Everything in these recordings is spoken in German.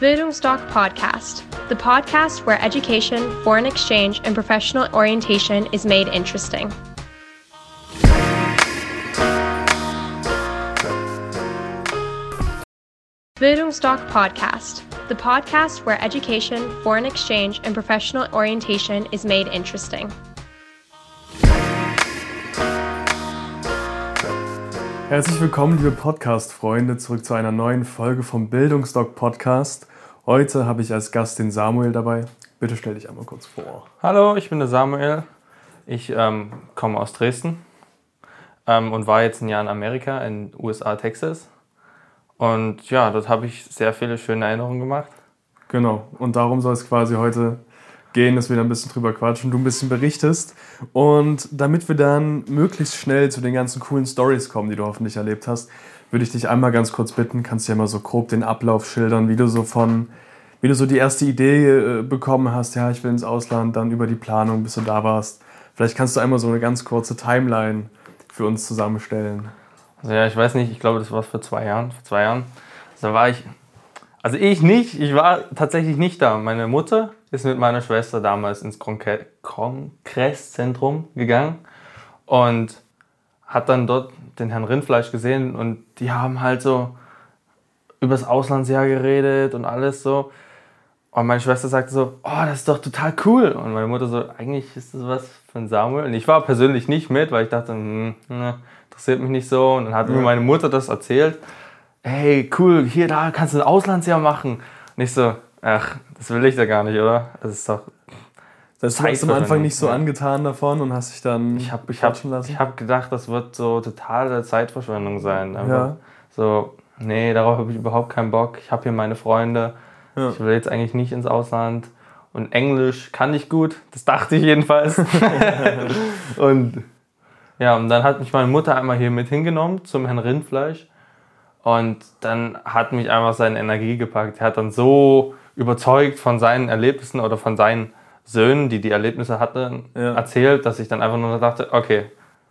Bildungsdoc Podcast, the podcast where education, foreign exchange, and professional orientation is made interesting. Bildungsdoc Podcast, the podcast where education, foreign exchange, and professional orientation is made interesting. Herzlich willkommen, liebe Podcast-Freunde, zurück zu einer neuen Folge vom Bildungsdoc Podcast. Heute habe ich als Gast den Samuel dabei. Bitte stell dich einmal kurz vor. Hallo, ich bin der Samuel. Ich ähm, komme aus Dresden ähm, und war jetzt ein Jahr in Amerika, in USA, Texas. Und ja, dort habe ich sehr viele schöne Erinnerungen gemacht. Genau, und darum soll es quasi heute gehen, dass wir da ein bisschen drüber quatschen, du ein bisschen berichtest. Und damit wir dann möglichst schnell zu den ganzen coolen Stories kommen, die du hoffentlich erlebt hast, würde ich dich einmal ganz kurz bitten, kannst du ja mal so grob den Ablauf schildern, wie du so von, wie du so die erste Idee äh, bekommen hast, ja, ich will ins Ausland, dann über die Planung, bis du da warst. Vielleicht kannst du einmal so eine ganz kurze Timeline für uns zusammenstellen. Also ja, ich weiß nicht, ich glaube, das war vor zwei Jahren. Vor zwei Jahren. Also da war ich, also ich nicht, ich war tatsächlich nicht da. Meine Mutter ist mit meiner Schwester damals ins Kongresszentrum gegangen und hat dann dort den Herrn Rindfleisch gesehen und die haben halt so übers Auslandsjahr geredet und alles so. Und meine Schwester sagte so, oh, das ist doch total cool. Und meine Mutter so, eigentlich ist das was für ein Samuel. Und ich war persönlich nicht mit, weil ich dachte, hm, ne, interessiert mich nicht so. Und dann hat ja. mir meine Mutter das erzählt. Hey, cool, hier, da kannst du ein Auslandsjahr machen. Und ich so, ach, das will ich da gar nicht, oder? Das ist doch. Das hast du am Anfang nicht so angetan davon und hast dich dann. Ich habe ich hab, ich hab gedacht, das wird so totale Zeitverschwendung sein. ja. So, nee, darauf habe ich überhaupt keinen Bock. Ich habe hier meine Freunde. Ja. Ich will jetzt eigentlich nicht ins Ausland. Und Englisch kann ich gut, das dachte ich jedenfalls. und ja, und dann hat mich meine Mutter einmal hier mit hingenommen zum Herrn Rindfleisch. Und dann hat mich einfach seine Energie gepackt. Er hat dann so überzeugt von seinen Erlebnissen oder von seinen Söhnen, die die Erlebnisse hatten, ja. erzählt, dass ich dann einfach nur dachte, okay,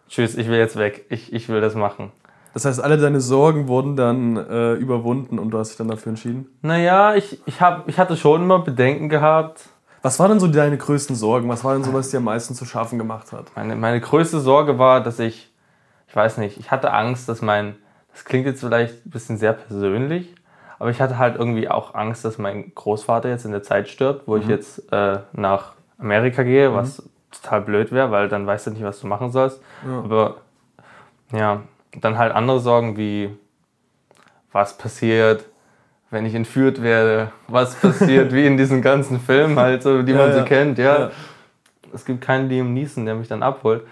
tschüss, ich will jetzt weg, ich, ich will das machen. Das heißt, alle deine Sorgen wurden dann äh, überwunden und du hast dich dann dafür entschieden? Naja, ich, ich, hab, ich hatte schon immer Bedenken gehabt, was waren denn so deine größten Sorgen? Was war denn so, was dir am meisten zu schaffen gemacht hat? Meine, meine größte Sorge war, dass ich, ich weiß nicht, ich hatte Angst, dass mein, das klingt jetzt vielleicht ein bisschen sehr persönlich, aber ich hatte halt irgendwie auch Angst, dass mein Großvater jetzt in der Zeit stirbt, wo mhm. ich jetzt äh, nach Amerika gehe, was mhm. total blöd wäre, weil dann weißt du nicht, was du machen sollst. Ja. Aber ja, dann halt andere Sorgen wie, was passiert, wenn ich entführt werde, was passiert, wie in diesen ganzen Filmen halt, so, die ja, man so ja. kennt, ja. ja. Es gibt keinen Liam Neeson, der mich dann abholt.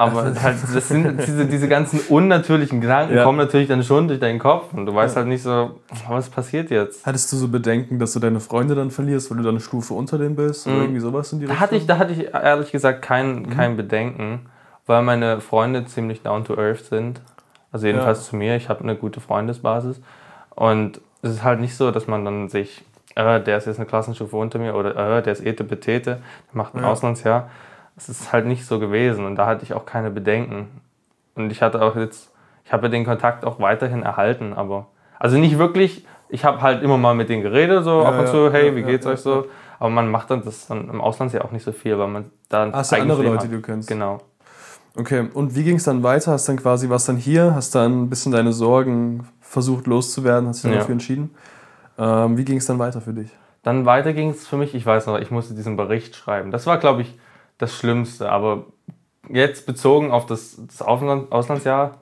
Aber halt, das sind diese, diese ganzen unnatürlichen Gedanken kommen natürlich dann schon durch deinen Kopf und du weißt halt nicht so, was passiert jetzt. Hattest du so Bedenken, dass du deine Freunde dann verlierst, weil du dann eine Stufe unter denen bist oder mhm. irgendwie sowas in die da Richtung? Hatte ich, da hatte ich ehrlich gesagt kein, mhm. kein Bedenken, weil meine Freunde ziemlich down to earth sind. Also jedenfalls zu mir, ich habe eine gute Freundesbasis und es ist halt nicht so, dass man dann sich, äh, der ist jetzt eine Klassenstufe unter mir oder äh, der ist Ete Betete, der macht ein ja. Auslandsjahr. Es ist halt nicht so gewesen und da hatte ich auch keine Bedenken. Und ich hatte auch jetzt, ich habe den Kontakt auch weiterhin erhalten, aber also nicht wirklich, ich habe halt immer mal mit denen geredet, so ja, ab und zu, ja, hey, wie geht's euch so? Aber man macht dann das dann im Auslandsjahr auch nicht so viel, weil man dann. Hast du andere Leute, die du kennst? Genau. Okay, und wie ging es dann weiter? Hast dann quasi, was dann hier? Hast dann ein bisschen deine Sorgen versucht loszuwerden? Hast dich ja. dafür entschieden? Ähm, wie ging es dann weiter für dich? Dann weiter ging es für mich, ich weiß noch, ich musste diesen Bericht schreiben. Das war, glaube ich, das Schlimmste. Aber jetzt bezogen auf das, das Ausland, Auslandsjahr,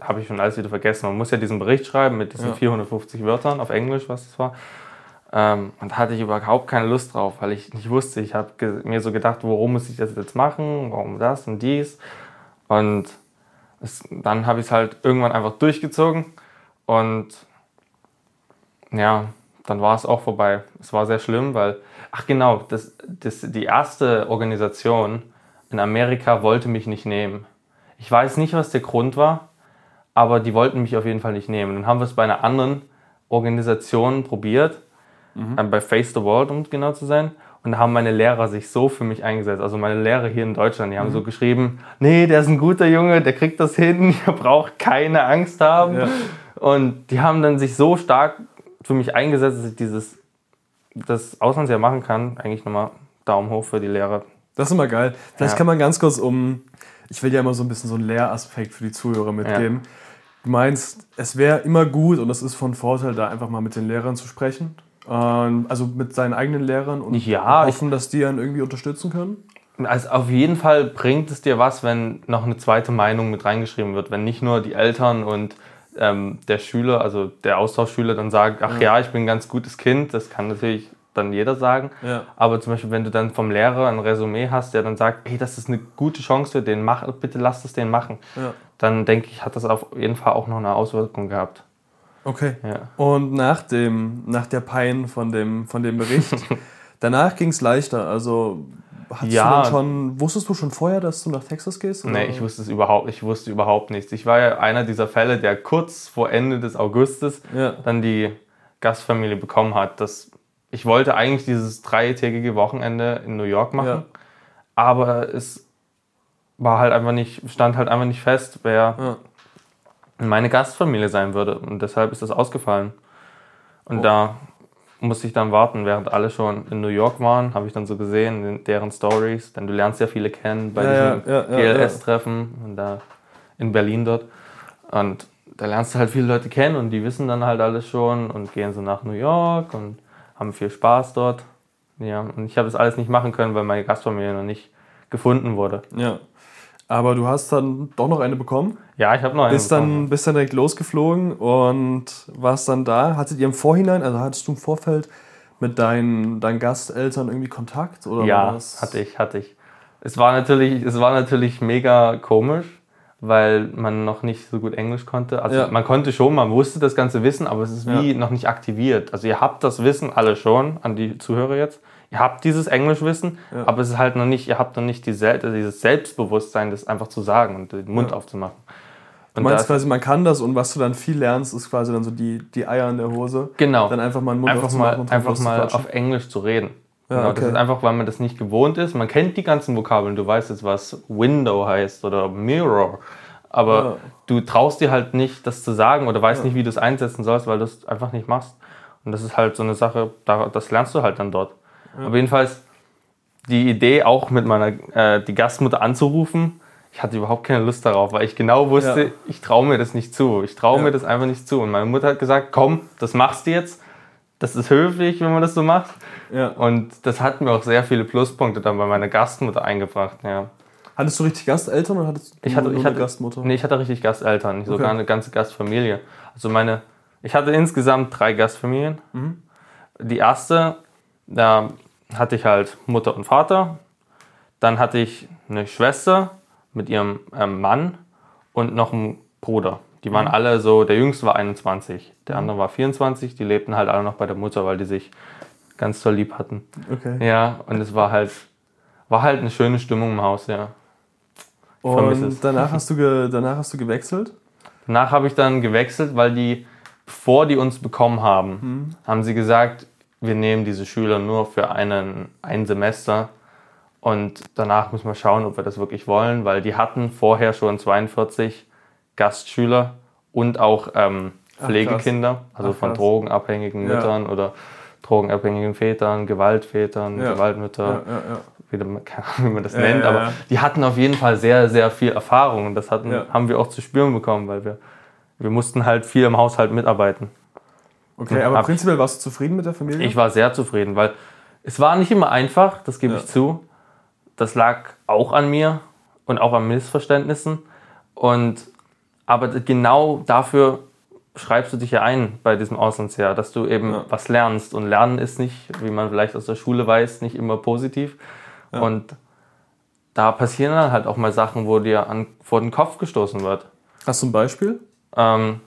habe ich schon alles wieder vergessen. Man muss ja diesen Bericht schreiben mit diesen ja. 450 Wörtern auf Englisch, was das war. Ähm, und da hatte ich überhaupt keine Lust drauf, weil ich nicht wusste. Ich habe mir so gedacht, warum muss ich das jetzt machen, warum das und dies. Und es, dann habe ich es halt irgendwann einfach durchgezogen und ja, dann war es auch vorbei. Es war sehr schlimm, weil, ach genau, das, das, die erste Organisation in Amerika wollte mich nicht nehmen. Ich weiß nicht, was der Grund war, aber die wollten mich auf jeden Fall nicht nehmen. Dann haben wir es bei einer anderen Organisation probiert mhm. äh, bei Face the World, um genau zu sein. Und da haben meine Lehrer sich so für mich eingesetzt. Also meine Lehrer hier in Deutschland, die haben mhm. so geschrieben, nee, der ist ein guter Junge, der kriegt das hin, ihr braucht keine Angst haben. Ja. Und die haben dann sich so stark für mich eingesetzt, dass ich dieses das Auslandsjahr machen kann. Eigentlich nochmal Daumen hoch für die Lehrer. Das ist immer geil. Vielleicht Ja. kann man ganz kurz um, ich will ja immer so ein bisschen so einen Lehraspekt für die Zuhörer mitgeben. Du meinst, es wäre immer gut und es ist von Vorteil, da einfach mal mit den Lehrern zu sprechen. Ähm, also mit seinen eigenen Lehrern und Ja, hoffen, dass die einen irgendwie unterstützen können. Also auf jeden Fall bringt es dir was, wenn noch eine zweite Meinung mit reingeschrieben wird. Wenn nicht nur die Eltern und ähm, der Schüler, also der Austauschschüler dann sagt, ach ja. ich bin ein ganz gutes Kind, das kann natürlich dann jeder sagen. Ja. Aber zum Beispiel, wenn du dann vom Lehrer ein Resümee hast, der dann sagt, hey, das ist eine gute Chance für den, mach, bitte lass es den machen, Ja. dann denke ich, hat das auf jeden Fall auch noch eine Auswirkung gehabt. Okay. Ja. Und nach, dem, nach der Pein von dem, von dem Bericht, danach ging es leichter. Also hattest Ja. du dann schon, wusstest du schon vorher, dass du nach Texas gehst? oder? Nee, ich wusste es überhaupt, ich wusste überhaupt nichts. Ich war ja einer dieser Fälle, der kurz vor Ende des Augustes Ja. dann die Gastfamilie bekommen hat. Das, ich wollte eigentlich dieses dreitägige Wochenende in New York machen, Ja. aber es war halt einfach nicht, stand halt einfach nicht fest, wer Ja. Meine Gastfamilie sein würde. Und deshalb ist das ausgefallen. Und Oh. da musste ich dann warten, während alle schon in New York waren, habe ich dann so gesehen, deren Stories, denn du lernst ja viele kennen bei Ja, diesem ja, ja, ja, GLS-Treffen und da in Berlin dort. Und da lernst du halt viele Leute kennen und die wissen dann halt alles schon und gehen so nach New York und haben viel Spaß dort. Ja, und ich habe das alles nicht machen können, weil meine Gastfamilie noch nicht gefunden wurde. ja. Aber du hast dann doch noch eine bekommen. Ja, ich habe noch eine Bist bekommen. dann, bist dann direkt losgeflogen und warst dann da. Hattet ihr im Vorhinein, also hattest du im Vorfeld mit deinen, deinen Gasteltern irgendwie Kontakt? Oder Ja, das- hatte ich, hatte ich. Es war natürlich, es war natürlich mega komisch, weil man noch nicht so gut Englisch konnte. Also Ja. man konnte schon, man wusste das ganze Wissen, aber es ist wie noch nicht aktiviert. Also ihr habt das Wissen alle schon, an die Zuhörer jetzt. Ihr habt dieses Englischwissen, aber es ist halt noch nicht, ihr habt noch nicht die Sel dieses Selbstbewusstsein, das einfach zu sagen und den Mund Ja. aufzumachen. Du Und meinst das, quasi, man kann das und was du dann viel lernst, ist quasi dann so die, die Eier in der Hose. genau. Dann einfach mal einen Mund einfach mal, und einfach mal auf Englisch zu reden. Ja, genau, okay. Das ist einfach, weil man das nicht gewohnt ist. Man kennt die ganzen Vokabeln, du weißt jetzt, was Window heißt oder Mirror. Aber Ja. du traust dir halt nicht, das zu sagen oder weißt nicht, wie du es einsetzen sollst, weil du es einfach nicht machst. Und das ist halt so eine Sache, da- das lernst du halt dann dort. Aber jedenfalls die Idee, auch mit meiner äh, die Gastmutter anzurufen, ich hatte überhaupt keine Lust darauf, weil ich genau wusste, Ja. ich traue mir das nicht zu. Ich traue Ja. mir das einfach nicht zu. Und meine Mutter hat gesagt, komm, das machst du jetzt. Das ist höflich, wenn man das so macht. Ja. Und das hat mir auch sehr viele Pluspunkte dann bei meiner Gastmutter eingebracht. Ja. Hattest du richtig Gasteltern oder hattest du Ich hatte, nur ich eine hatte, Gastmutter? Nee, ich hatte richtig Gasteltern, nicht sogar Okay. eine ganze Gastfamilie. Also meine, ich hatte insgesamt drei Gastfamilien. Mhm. Die erste, da hatte ich halt Mutter und Vater. Dann hatte ich eine Schwester mit ihrem ähm, Mann und noch einen Bruder. Die Mhm. waren alle so, der jüngste war 21, der andere war 24. Die lebten halt alle noch bei der Mutter, weil die sich ganz toll lieb hatten. Okay. Ja, und es war halt, war halt eine schöne Stimmung im Haus, ja. Und danach hast, du danach hast du gewechselt? Danach habe ich dann gewechselt, weil die, bevor die uns bekommen haben, haben sie gesagt, wir nehmen diese Schüler nur für einen, ein Semester und danach müssen wir schauen, ob wir das wirklich wollen, weil die hatten vorher schon 42 Gastschüler und auch ähm, Ach, Pflegekinder, also Ach, von drogenabhängigen Ja. Müttern oder drogenabhängigen Vätern, Gewaltvätern, Ja. Gewaltmütter Ja, wie, man- wie man das nennt, aber die hatten auf jeden Fall sehr, sehr viel Erfahrung und das hatten, haben wir auch zu spüren bekommen, weil wir, wir mussten halt viel im Haushalt mitarbeiten. Okay, aber Hab- prinzipiell warst du zufrieden mit der Familie? Ich war sehr zufrieden, weil es war nicht immer einfach, das gebe Ja. ich zu. Das lag auch an mir und auch an Missverständnissen. Und, aber genau dafür schreibst du dich ja ein bei diesem Auslandsjahr, dass du eben Ja. was lernst. Und Lernen ist nicht, wie man vielleicht aus der Schule weiß, nicht immer positiv. Und da passieren dann halt auch mal Sachen, wo dir an, vor den Kopf gestoßen wird. Hast du ein Beispiel? Ähm,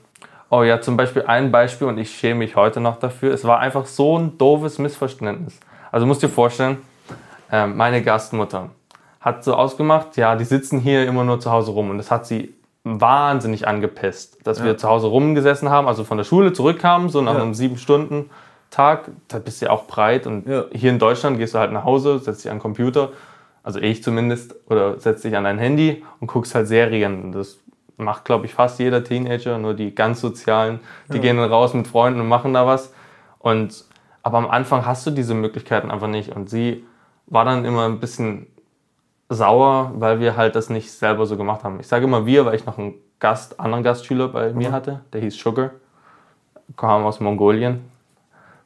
oh ja, zum Beispiel ein Beispiel und ich schäme mich heute noch dafür. Es war einfach so ein doofes Missverständnis. Also musst dir vorstellen, ähm, meine Gastmutter hat so ausgemacht, ja, die sitzen hier immer nur zu Hause rum und das hat sie wahnsinnig angepisst, dass wir zu Hause rumgesessen haben, also von der Schule zurückkamen, so nach Ja. einem sieben Stunden Tag, da bist du ja auch breit und Ja. hier in Deutschland gehst du halt nach Hause, setzt dich an den Computer, also ich zumindest, oder setzt dich an dein Handy und guckst halt Serien. Das macht, glaube ich, fast jeder Teenager, nur die ganz sozialen, die gehen dann raus mit Freunden und machen da was. Und, aber am Anfang hast du diese Möglichkeiten einfach nicht. Und sie war dann immer ein bisschen sauer, weil wir halt das nicht selber so gemacht haben. Ich sage immer wir, weil ich noch einen Gast, anderen Gastschüler bei mir hatte, der hieß Sugar, kam aus Mongolien.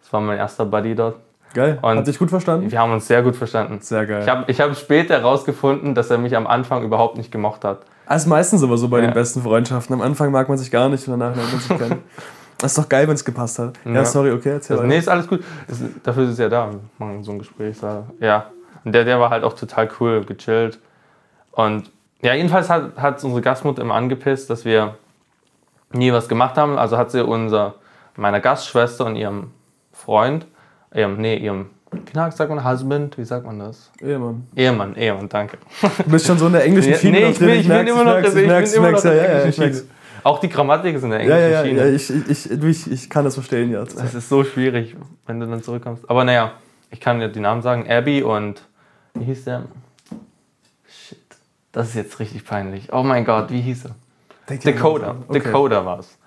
Das war mein erster Buddy dort. Geil. Und Hat dich gut verstanden? Wir haben uns sehr gut verstanden. Sehr geil. Ich habe ich hab später herausgefunden, dass er mich am Anfang überhaupt nicht gemocht hat. Das ist meistens aber so bei Ja. den besten Freundschaften. Am Anfang mag man sich gar nicht und danach lernt man sich kennen. Das ist doch geil, wenn es gepasst hat. Ja, Ja. sorry, okay, erzähl Also, nee, ist alles gut. Ist, dafür ist es ja da. Machen so ein Gespräch. Ja. Und der, der war halt auch total cool, gechillt. Und ja, jedenfalls hat, hat unsere Gastmutter immer angepisst, dass wir nie was gemacht haben. Also hat sie unser, meiner Gastschwester und ihrem Freund, ihrem, nee, ihrem, wie sagt man, Husband, wie sagt man das? Ehemann. Ehemann, Ehemann, danke. Du bist schon so in der englischen Ja, Schiene nee, ich bin, ich bin immer noch, in ja, der ja, ja, ich englischen. Schiene. Auch die Grammatik ist in der Ja, englischen ja, ja, Schiene. ja ich, ich, ich, ich kann das verstehen jetzt. Das ist so schwierig, wenn du dann zurückkommst. Aber naja, ich kann dir die Namen sagen. Abby und wie hieß der? Shit, das ist jetzt richtig peinlich. Oh mein Gott, wie hieß er? Dakota. Okay. Dakota war es.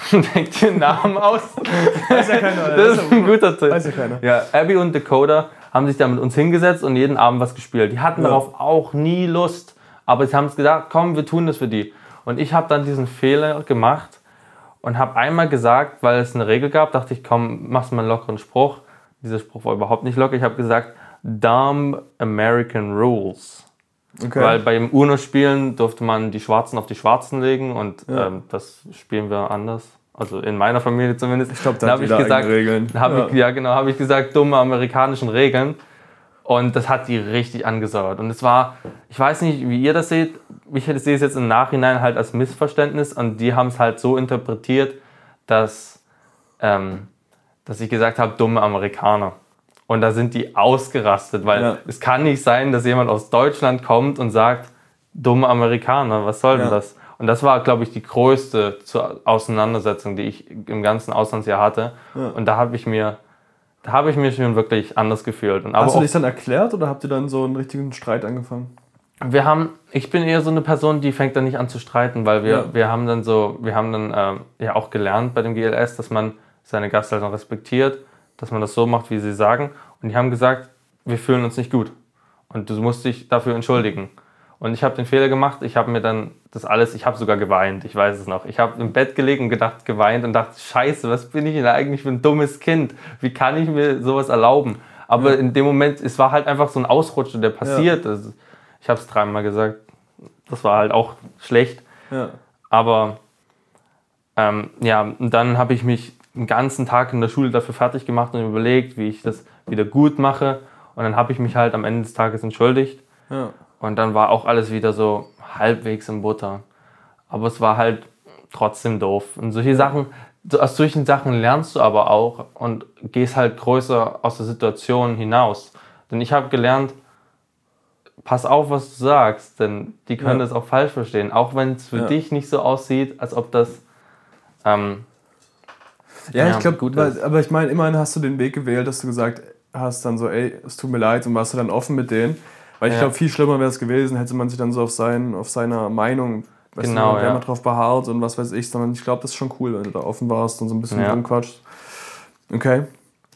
Denk dir den Namen aus. Weiß ja keiner. Das ist ein guter Tipp. Weiß ja keiner. Ja, Abby und Dakota haben sich da mit uns hingesetzt und jeden Abend was gespielt. Die hatten Ja. darauf auch nie Lust. Aber sie haben es gesagt, komm, wir tun das für die. Und ich habe dann diesen Fehler gemacht und habe einmal gesagt, weil es eine Regel gab, dachte ich, komm, machst mal einen lockeren Spruch. Dieser Spruch war überhaupt nicht locker. Ich habe gesagt, dumb American Rules. Okay. Weil beim UNO-Spielen durfte man die Schwarzen auf die Schwarzen legen und Ja. ähm, das spielen wir anders. Also in meiner Familie zumindest. ich glaube, da Dann hat hab ich gesagt, Regeln. hab Ich, ja, genau, habe ich gesagt, dumme amerikanischen Regeln. Und das hat die richtig angesauert. Und es war, ich weiß nicht, wie ihr das seht, ich sehe es jetzt im Nachhinein halt als Missverständnis und die haben es halt so interpretiert, dass, ähm, dass ich gesagt habe, dumme Amerikaner. Und da sind die ausgerastet, weil Ja. es kann nicht sein, dass jemand aus Deutschland kommt und sagt, dumme Amerikaner, was soll denn Ja. das? Und das war, glaube ich, die größte Auseinandersetzung, die ich im ganzen Auslandsjahr hatte. Ja. Und da habe ich mir, da habe ich mich schon wirklich anders gefühlt. Und Hast du dich dann erklärt oder habt ihr dann so einen richtigen Streit angefangen? wir haben, ich bin eher so eine Person, die fängt dann nicht an zu streiten, weil wir, Ja. wir haben dann so, wir haben dann ähm, ja auch gelernt bei dem GLS, dass man seine Gasteltern respektiert, dass man das so macht, wie sie sagen. Und die haben gesagt, wir fühlen uns nicht gut. Und du musst dich dafür entschuldigen. Und ich habe den Fehler gemacht, ich habe mir dann das alles, ich habe sogar geweint, ich weiß es noch. Ich habe im Bett gelegen und gedacht, geweint und dachte, scheiße, was bin ich denn eigentlich für ein dummes Kind? Wie kann ich mir sowas erlauben? Aber in dem Moment, es war halt einfach so ein Ausrutscher, der passiert ist. Ich habe es dreimal gesagt, das war halt auch schlecht. Ja. Aber ähm, ja, und dann habe ich mich den ganzen Tag in der Schule dafür fertig gemacht und überlegt, wie ich das wieder gut mache. Und dann habe ich mich halt am Ende des Tages entschuldigt. Ja. Und dann war auch alles wieder so halbwegs in Butter. Aber es war halt trotzdem doof. Und solche Sachen, aus solchen Sachen lernst du aber auch und gehst halt größer aus der Situation hinaus. Denn ich habe gelernt, pass auf, was du sagst, denn die können Ja. das auch falsch verstehen. Auch wenn es für Ja. dich nicht so aussieht, als ob das ähm, Ja, Ja, ich glaube, gut aber, ich meine, immerhin hast du den Weg gewählt, dass du gesagt hast, dann so, ey, es tut mir leid und warst du dann offen mit denen. Weil ich Ja. glaube, viel schlimmer wäre es gewesen, hätte man sich dann so auf, sein, auf seiner Meinung, weißt Genau, du, ja. man drauf beharrt und was weiß ich, sondern ich glaube, das ist schon cool, wenn du da offen warst und so ein bisschen Ja. rumquatscht. Okay.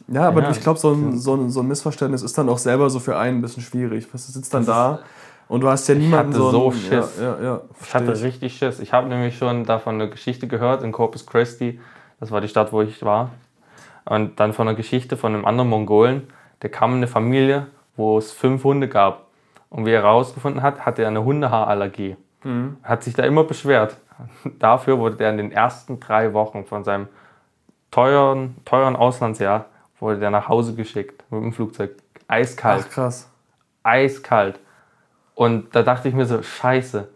Ja, aber Ja. ich glaube, so ein, so, ein, so ein Missverständnis ist dann auch selber so für einen ein bisschen schwierig. Du sitzt dann Das da und du hast ja niemanden hatte so. so ein- Schiss. Ja, ja, Ich hatte richtig Schiss. Ich habe nämlich schon davon eine Geschichte gehört in Corpus Christi. Das war die Stadt, wo ich war. Und dann von einer Geschichte von einem anderen Mongolen. Der kam in eine Familie, wo es fünf Hunde gab. Und wie er herausgefunden hat, hatte er eine Hundehaarallergie. Mhm. Hat sich da immer beschwert. Dafür wurde der in den ersten drei Wochen von seinem teuren, teuren Auslandsjahr wurde der nach Hause geschickt mit dem Flugzeug. Eiskalt Ach, krass. eiskalt. Und da dachte ich mir so, scheiße,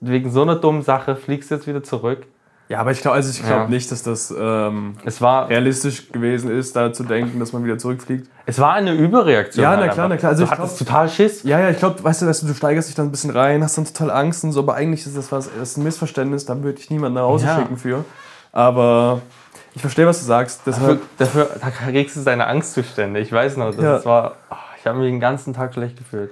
wegen so einer dummen Sache fliegst du jetzt wieder zurück. Ja, aber ich glaube also ich glaub Ja. nicht, dass das ähm, Es war, realistisch gewesen ist, da zu denken, dass man wieder zurückfliegt. es war eine Überreaktion. Ja, halt na klar, einfach. na klar. Also du ich hattest total Schiss. Ja, ja, ich glaube, weißt du, weißt du, du steigerst dich dann ein bisschen rein, hast dann total Angst und so, aber eigentlich ist das was, das ist ein Missverständnis, da würde ich niemanden nach Hause Ja. schicken für. Aber ich verstehe, was du sagst. Dafür, Deshalb, dafür da kriegst du deine Angstzustände. Ich weiß noch, das Ja. war, oh, ich habe mich den ganzen Tag schlecht gefühlt.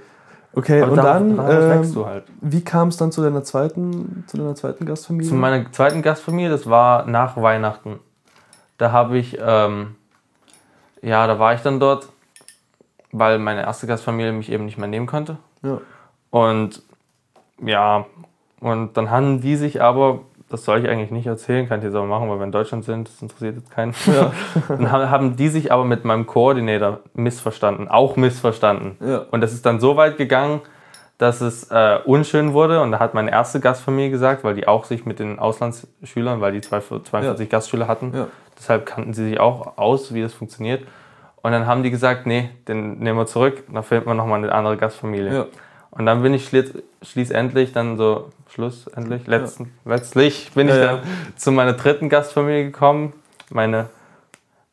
Okay, Aber und darauf- dann, ähm, du halt. wie kam es dann zu deiner zweiten, zu deiner zweiten Gastfamilie? Zu meiner zweiten Gastfamilie, das war nach Weihnachten. Da habe ich, ähm, ja, da war ich dann dort, weil meine erste Gastfamilie mich eben nicht mehr nehmen konnte. Ja. Und ja, und dann haben die sich aber, das soll ich eigentlich nicht erzählen, kann ich jetzt aber machen, weil wir in Deutschland sind, das interessiert jetzt keinen. dann haben die sich aber mit meinem Koordinator missverstanden, auch missverstanden. Ja. Und das ist dann so weit gegangen, dass es äh, unschön wurde. Und da hat meine erste Gastfamilie gesagt, weil die auch sich mit den Auslandsschülern, weil die 42 Gastschüler hatten, Ja. deshalb kannten sie sich auch aus, wie das funktioniert. Und dann haben die gesagt, nee, den nehmen wir zurück, da finden wir nochmal eine andere Gastfamilie. Ja. Und dann bin ich schli- schließlich dann so, schlussendlich, letzten, letztlich bin Ja, ich ja. dann zu meiner dritten Gastfamilie gekommen. Meine,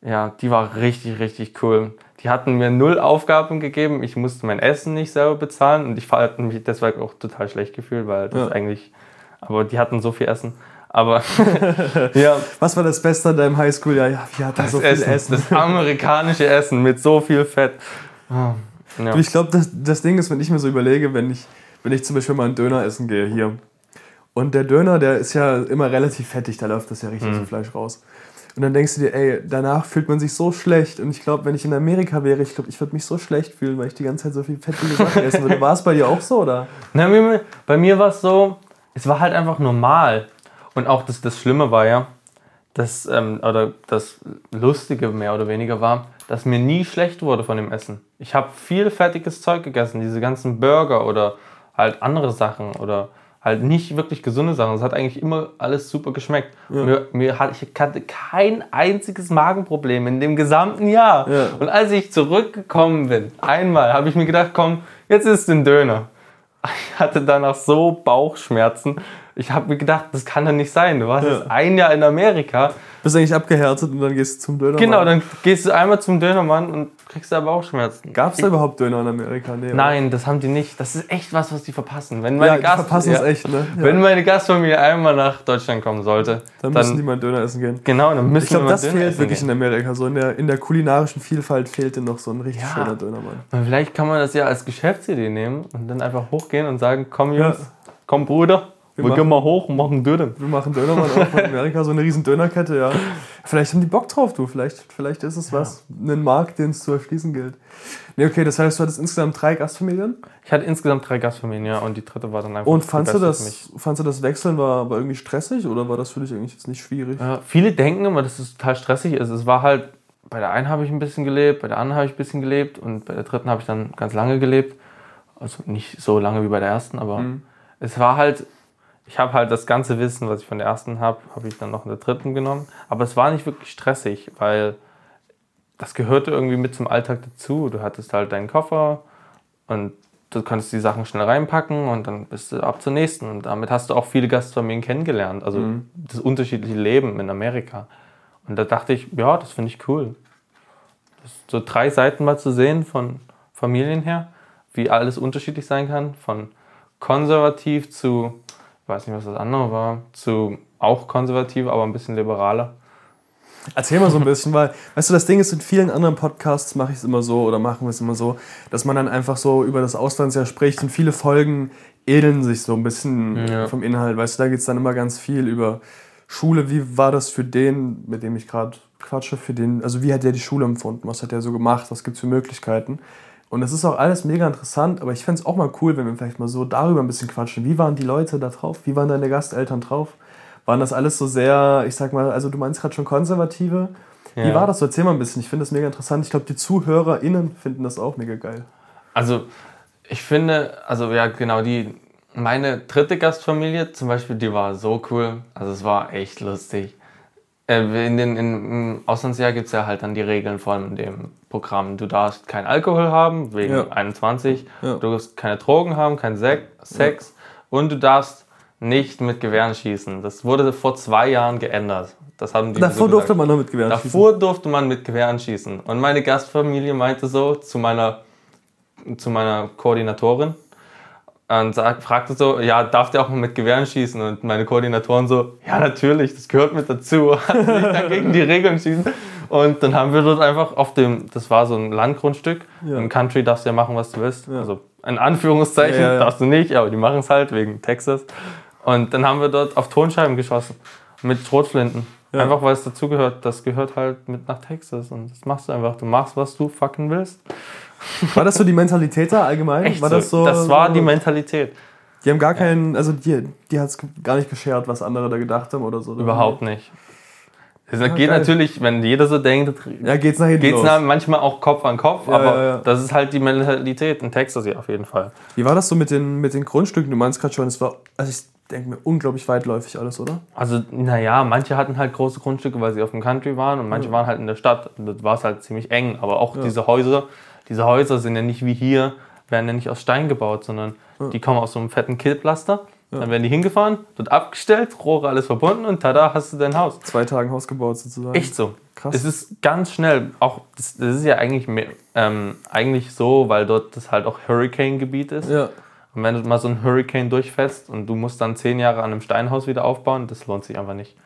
ja, die war richtig, richtig cool. Die hatten mir null Aufgaben gegeben. Ich musste mein Essen nicht selber bezahlen und ich hatte mich deswegen auch total schlecht gefühlt, weil das Ja. eigentlich, aber die hatten so viel Essen. Aber ja, Was war das Beste an deinem Highschool-Jahr? Ja, wir hatten das so viel Essen, Essen. das amerikanische Essen mit so viel Fett. Ah, Ja. Ich glaube, das, das Ding ist, wenn ich mir so überlege, wenn ich, wenn ich zum Beispiel mal einen Döner essen gehe hier. Und der Döner, der ist ja immer relativ fettig, da läuft das ja richtig so Fleisch raus. Und dann denkst du dir, ey, danach fühlt man sich so schlecht. Und ich glaube, wenn ich in Amerika wäre, ich glaube, ich würde mich so schlecht fühlen, weil ich die ganze Zeit so viel fettige Sachen essen würde. War es bei dir auch so, oder? Na, bei mir- war es so, es war halt einfach normal. Und auch das, das Schlimme war ja, das, ähm, oder das Lustige mehr oder weniger war, dass mir nie schlecht wurde von dem Essen. Ich habe viel fettiges Zeug gegessen, diese ganzen Burger oder halt andere Sachen oder halt nicht wirklich gesunde Sachen. Es hat eigentlich immer alles super geschmeckt. Mir, mir hat, ich hatte kein einziges Magenproblem in dem gesamten Jahr. Ja. Und als ich zurückgekommen bin, einmal habe ich mir gedacht, komm, jetzt ist ein Döner. Ich hatte danach so Bauchschmerzen. Ich habe mir gedacht, das kann doch nicht sein. Du warst Ja. jetzt ein Jahr in Amerika. Bist eigentlich abgehärtet und dann gehst du zum Döner. Genau, dann gehst du einmal zum Dönermann und kriegst da Bauchschmerzen. Gab es da überhaupt Döner in Amerika? Nee, oder? Nein, das haben die nicht. Das ist echt was, was die verpassen. Wenn Ja, meine, die Gast verpassen es ja, echt, ne? Ja. Wenn meine Gastfamilie einmal nach Deutschland kommen sollte, dann dann, müssen die mal einen Döner essen gehen. genau, dann müssen Ich glaube, wir mal das Döner fehlt essen wirklich gehen. in Amerika. So in der, in der kulinarischen Vielfalt fehlt dir noch so ein richtig Ja. schöner Dönermann. Vielleicht kann man das ja als Geschäftsidee nehmen und dann einfach hochgehen und sagen, komm Jungs, Ja. komm Bruder, wir, machen- gehen mal hoch und machen Döner. Wir machen Dönermann auch in Amerika, so eine riesen Dönerkette, ja. Vielleicht haben die Bock drauf, du. Vielleicht, vielleicht ist es was, einen Markt, den es zu erschließen gilt. Nee, okay, das heißt, du hattest insgesamt drei Gastfamilien. Ich hatte insgesamt drei Gastfamilien, ja, und die dritte war dann einfach Und fandst du, das, fandst du das Wechseln war, war irgendwie stressig oder war das für dich eigentlich jetzt nicht schwierig? Ja, viele denken immer, dass es total stressig ist. Es war halt, bei der einen habe ich ein bisschen gelebt, bei der anderen habe ich ein bisschen gelebt und bei der dritten habe ich dann ganz lange gelebt. Also nicht so lange wie bei der ersten, aber Mhm. es war halt, ich habe halt das ganze Wissen, was ich von der ersten habe, habe ich dann noch in der dritten genommen. Aber es war nicht wirklich stressig, weil das gehörte irgendwie mit zum Alltag dazu. Du hattest halt deinen Koffer und du konntest die Sachen schnell reinpacken und dann bist du ab zur nächsten. Und damit hast du auch viele Gastfamilien kennengelernt. Also das unterschiedliche Leben in Amerika. Und da dachte ich, ja, das finde ich cool. So drei Seiten mal zu sehen von Familien her, wie alles unterschiedlich sein kann. Von konservativ zu, weiß nicht, was das andere war, zu auch konservativ, aber ein bisschen liberaler. Erzähl mal so ein bisschen, weil, weißt du, das Ding ist, in vielen anderen Podcasts mache ich es immer so oder machen wir es immer so, dass man dann einfach so über das Auslandsjahr spricht und viele Folgen ähneln sich so ein bisschen Ja. vom Inhalt. Weißt du, da geht es dann immer ganz viel über Schule. Wie war das für den, mit dem ich gerade quatsche, für den, also wie hat der die Schule empfunden? Was hat der so gemacht? Was gibt es für Möglichkeiten? Und das ist auch alles mega interessant, aber ich fände es auch mal cool, wenn wir vielleicht mal so darüber ein bisschen quatschen. Wie waren die Leute da drauf? Wie waren deine Gasteltern drauf? Waren das alles so sehr, ich sag mal, also du meinst gerade schon konservative? Wie Ja. war das so? Erzähl mal ein bisschen. Ich finde das mega interessant. Ich glaube, die ZuhörerInnen finden das auch mega geil. Also, ich finde, also ja, genau, die, meine dritte Gastfamilie zum Beispiel, die war so cool. Also, es war echt lustig. Äh, In den, in, Im Auslandsjahr gibt es ja halt dann die Regeln von dem Programm. Du darfst keinen Alkohol haben, wegen Ja. 21. Ja. Du darfst keine Drogen haben, kein Sek Sex. Und du darfst nicht mit Gewehren schießen. Das wurde vor zwei Jahren geändert. Das haben die Davor so durfte man noch mit Gewehren Davor durfte man mit Gewehren schießen. Und meine Gastfamilie meinte so zu meiner, zu meiner Koordinatorin und sag, fragte so, ja, darf der auch mal mit Gewehren schießen? Und meine Koordinatoren so, ja, natürlich, das gehört mit dazu. Hat sich dann gegen die Regeln schießen. Und dann haben wir dort einfach auf dem, das war so ein Landgrundstück. Ja. Im Country darfst du ja machen, was du willst. Ja. Also in Anführungszeichen Ja, darfst du nicht, aber die machen es halt wegen Texas. Und dann haben wir dort auf Tonscheiben geschossen. Mit Schrotflinten. Einfach weil es dazugehört, das gehört halt mit nach Texas und das machst du einfach. Du machst, was du fucking willst. War das so die Mentalität da allgemein? Echt war das so? das war die Mentalität. Die haben gar keinen, also die, die hat es gar nicht geschert, was andere da gedacht haben oder so. oder? Überhaupt nicht. Es geht geil. natürlich, wenn jeder so denkt, Ja, geht's nach hinten geht es los. manchmal auch Kopf an Kopf, Ja, aber ja, ja. das ist halt die Mentalität in Texas ja auf jeden Fall. Wie war das so mit den, mit den Grundstücken? Du meinst gerade schon, es war, also ich denke mir, unglaublich weitläufig alles, oder? Also, naja, manche hatten halt große Grundstücke, weil sie auf dem Country waren und manche waren halt in der Stadt. Das war es halt ziemlich eng. Aber auch diese Häuser, diese Häuser sind ja nicht wie hier, werden ja nicht aus Stein gebaut, sondern die kommen aus so einem fetten Killplaster. Dann werden die hingefahren, dort abgestellt, Rohre alles verbunden und tada, hast du dein Haus. Zwei Tage Haus gebaut sozusagen. Echt so. Krass. Es ist ganz schnell. Auch das, das ist ja eigentlich, ähm, eigentlich so, weil dort das halt auch Hurricane-Gebiet ist. Ja. Und wenn du mal so einen Hurricane durchfährst und du musst dann zehn Jahre an einem Steinhaus wieder aufbauen, das lohnt sich einfach nicht.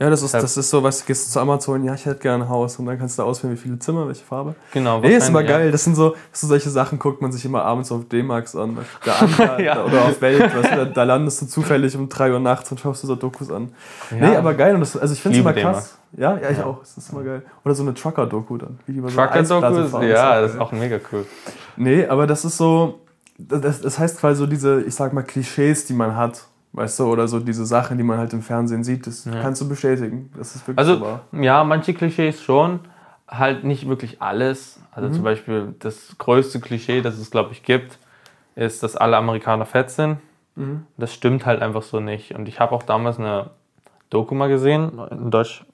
Ja, das ist, das ist so, weißt du, gehst du zu Amazon, ja, ich hätte gerne ein Haus und dann kannst du auswählen, wie viele Zimmer, welche Farbe. Genau. Nee, ist immer ja. geil. Das sind so, so solche Sachen, guckt man sich immer abends auf D-Max an. Da an Ja. Oder auf Welt. Weißt du, da, da landest du zufällig um 3 Uhr nachts und schaust dir so Dokus an. Ja. Nee, aber geil. Und das, also ich finde es immer krass. Ja, ja, ich Ja. auch. Das ist immer geil. Oder so eine Trucker-Doku dann. So Trucker-Doku, fahren. ja, das ist auch mega cool. Nee, aber das ist so, das, das heißt quasi so diese, ich sag mal, Klischees, die man hat, weißt du, oder so diese Sachen, die man halt im Fernsehen sieht, das kannst du bestätigen. Das ist wirklich Also, so wahr. ja, manche Klischees schon, halt nicht wirklich alles. Also Mhm. zum Beispiel das größte Klischee, das es, glaube ich, gibt, ist, dass alle Amerikaner fett sind. Mhm. Das stimmt halt einfach so nicht. Und ich habe auch damals eine Doku mal gesehen, in, Deutsch,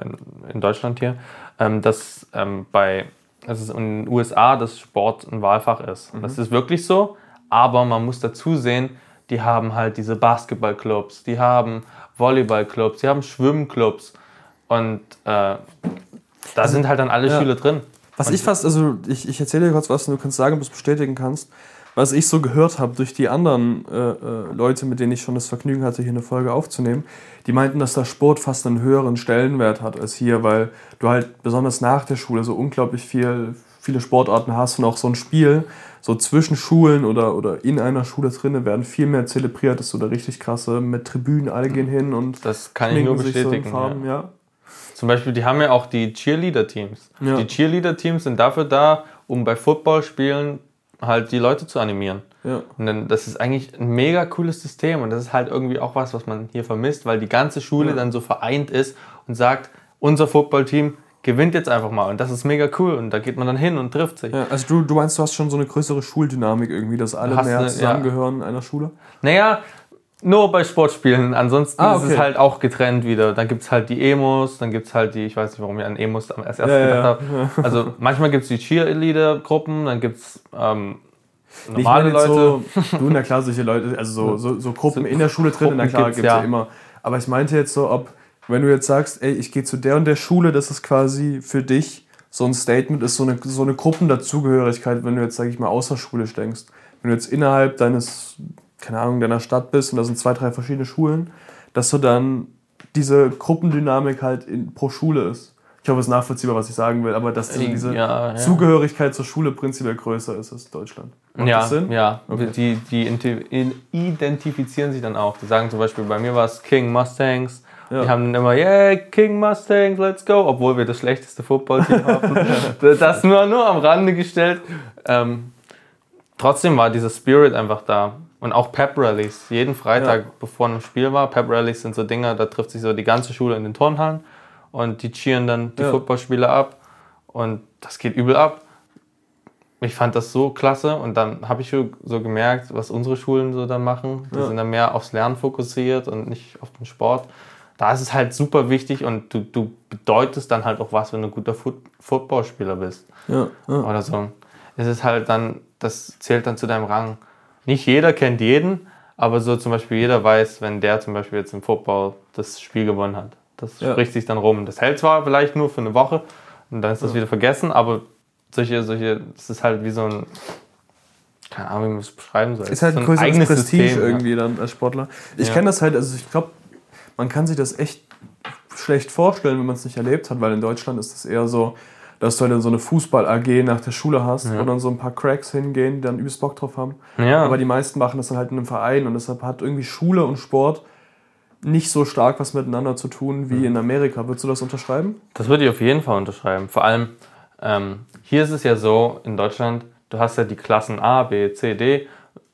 in, in Deutschland hier, ähm, dass ähm, bei, dass es in den USA das Sport ein Wahlfach ist. Mhm. Das ist wirklich so, aber man muss dazu sehen, die haben halt diese Basketballclubs, die haben Volleyballclubs, die haben Schwimmclubs und äh, da sind halt dann alle ja. Schüler drin. Was ich fast, also ich, ich erzähle dir kurz was und du kannst sagen, ob du es bestätigen kannst. Was ich so gehört habe durch die anderen äh, äh, Leute, mit denen ich schon das Vergnügen hatte, hier eine Folge aufzunehmen, die meinten, dass der Sport fast einen höheren Stellenwert hat als hier, weil du halt besonders nach der Schule so unglaublich viel, viele Sportarten hast und auch so ein Spiel, so zwischen Schulen oder, oder in einer Schule drinnen werden viel mehr zelebriert, das ist so der richtig krasse, mit Tribünen, alle gehen hin und Das kann ich nur sich so bestätigen. Farben, ja. ja. Zum Beispiel, die haben ja auch die Cheerleader-Teams. Ja. Die Cheerleader-Teams sind dafür da, um bei Footballspielen halt die Leute zu animieren. Ja. Und dann, das ist eigentlich ein mega cooles System und das ist halt irgendwie auch was, was man hier vermisst, weil die ganze Schule Ja. dann so vereint ist und sagt, unser Footballteam gewinnt jetzt einfach mal und das ist mega cool und da geht man dann hin und trifft sich. Ja, also du, du meinst, du hast schon so eine größere Schuldynamik irgendwie, dass alle hast mehr eine- zusammengehören in einer Schule? Naja, nur bei Sportspielen. Ansonsten Ah, ist okay. es halt auch getrennt wieder. Dann gibt es halt die Emos, dann gibt es halt die, ich weiß nicht, warum ich an Emos am erst erst Ja, ja, gedacht ja. habe. Also manchmal gibt es die Cheerleader-Gruppen, dann gibt es ähm, normale Leute. So, du, na klar, solche Leute, also so, so, so Gruppen in der Schule drin, na klar, gibt es ja. ja. immer. Aber ich meinte jetzt so, ob, wenn du jetzt sagst, ey, ich gehe zu der und der Schule, das ist quasi für dich so ein Statement, ist so eine, so eine Gruppendazugehörigkeit, wenn du jetzt, sag ich mal, außerschulisch denkst. Wenn du jetzt innerhalb deines, keine Ahnung, deiner Stadt bist und da sind zwei, drei verschiedene Schulen, dass du dann diese Gruppendynamik halt in, pro Schule ist. Ich hoffe, es ist nachvollziehbar, was ich sagen will, aber dass diese, diese Ja, ja. Zugehörigkeit zur Schule prinzipiell größer ist als Deutschland. Macht Ja, das Sinn? ja. Okay. Die, die identifizieren sich dann auch. Die sagen zum Beispiel, bei mir war es King Mustangs. Ja. Die haben immer, yeah, King Mustangs, let's go, obwohl wir das schlechteste Footballteam haben. das nur, nur am Rande gestellt. Ähm, trotzdem war dieser Spirit einfach da. Und auch Pep Rallies. Jeden Freitag, Ja. bevor ein Spiel war, Pep Rallies sind so Dinger, da trifft sich so die ganze Schule in den Turnhallen und die cheeren dann die Ja. Footballspieler ab. Und das geht übel ab ich fand das so klasse und dann habe ich so so gemerkt, was unsere Schulen so dann machen. Die Ja. sind dann mehr aufs Lernen fokussiert und nicht auf den Sport. Da ist es halt super wichtig und du, du bedeutest dann halt auch was, wenn du ein guter Foot Footballspieler bist Ja, ja. oder so. Es ist halt dann, das zählt dann zu deinem Rang. Nicht jeder kennt jeden, aber so zum Beispiel jeder weiß, wenn der zum Beispiel jetzt im Football das Spiel gewonnen hat. Das Ja. spricht sich dann rum. Das hält zwar vielleicht nur für eine Woche und dann ist das wieder vergessen, aber solche, solche, das ist halt wie so ein, keine Ahnung, wie man es beschreiben soll. Ist halt so ein größeres Prestige System, ja. irgendwie dann als Sportler. Ich Ja. kenne das halt, also ich glaube, man kann sich das echt schlecht vorstellen, wenn man es nicht erlebt hat, weil in Deutschland ist es eher so, dass du halt dann so eine Fußball-AG nach der Schule hast, Ja. wo dann so ein paar Cracks hingehen, die dann übelst Bock drauf haben. Ja. Aber die meisten machen das dann halt in einem Verein und deshalb hat irgendwie Schule und Sport nicht so stark was miteinander zu tun wie in Amerika. Würdest du das unterschreiben? Das würde ich auf jeden Fall unterschreiben. Vor allem, ähm, hier ist es ja so in Deutschland, du hast ja die Klassen A, B, C, D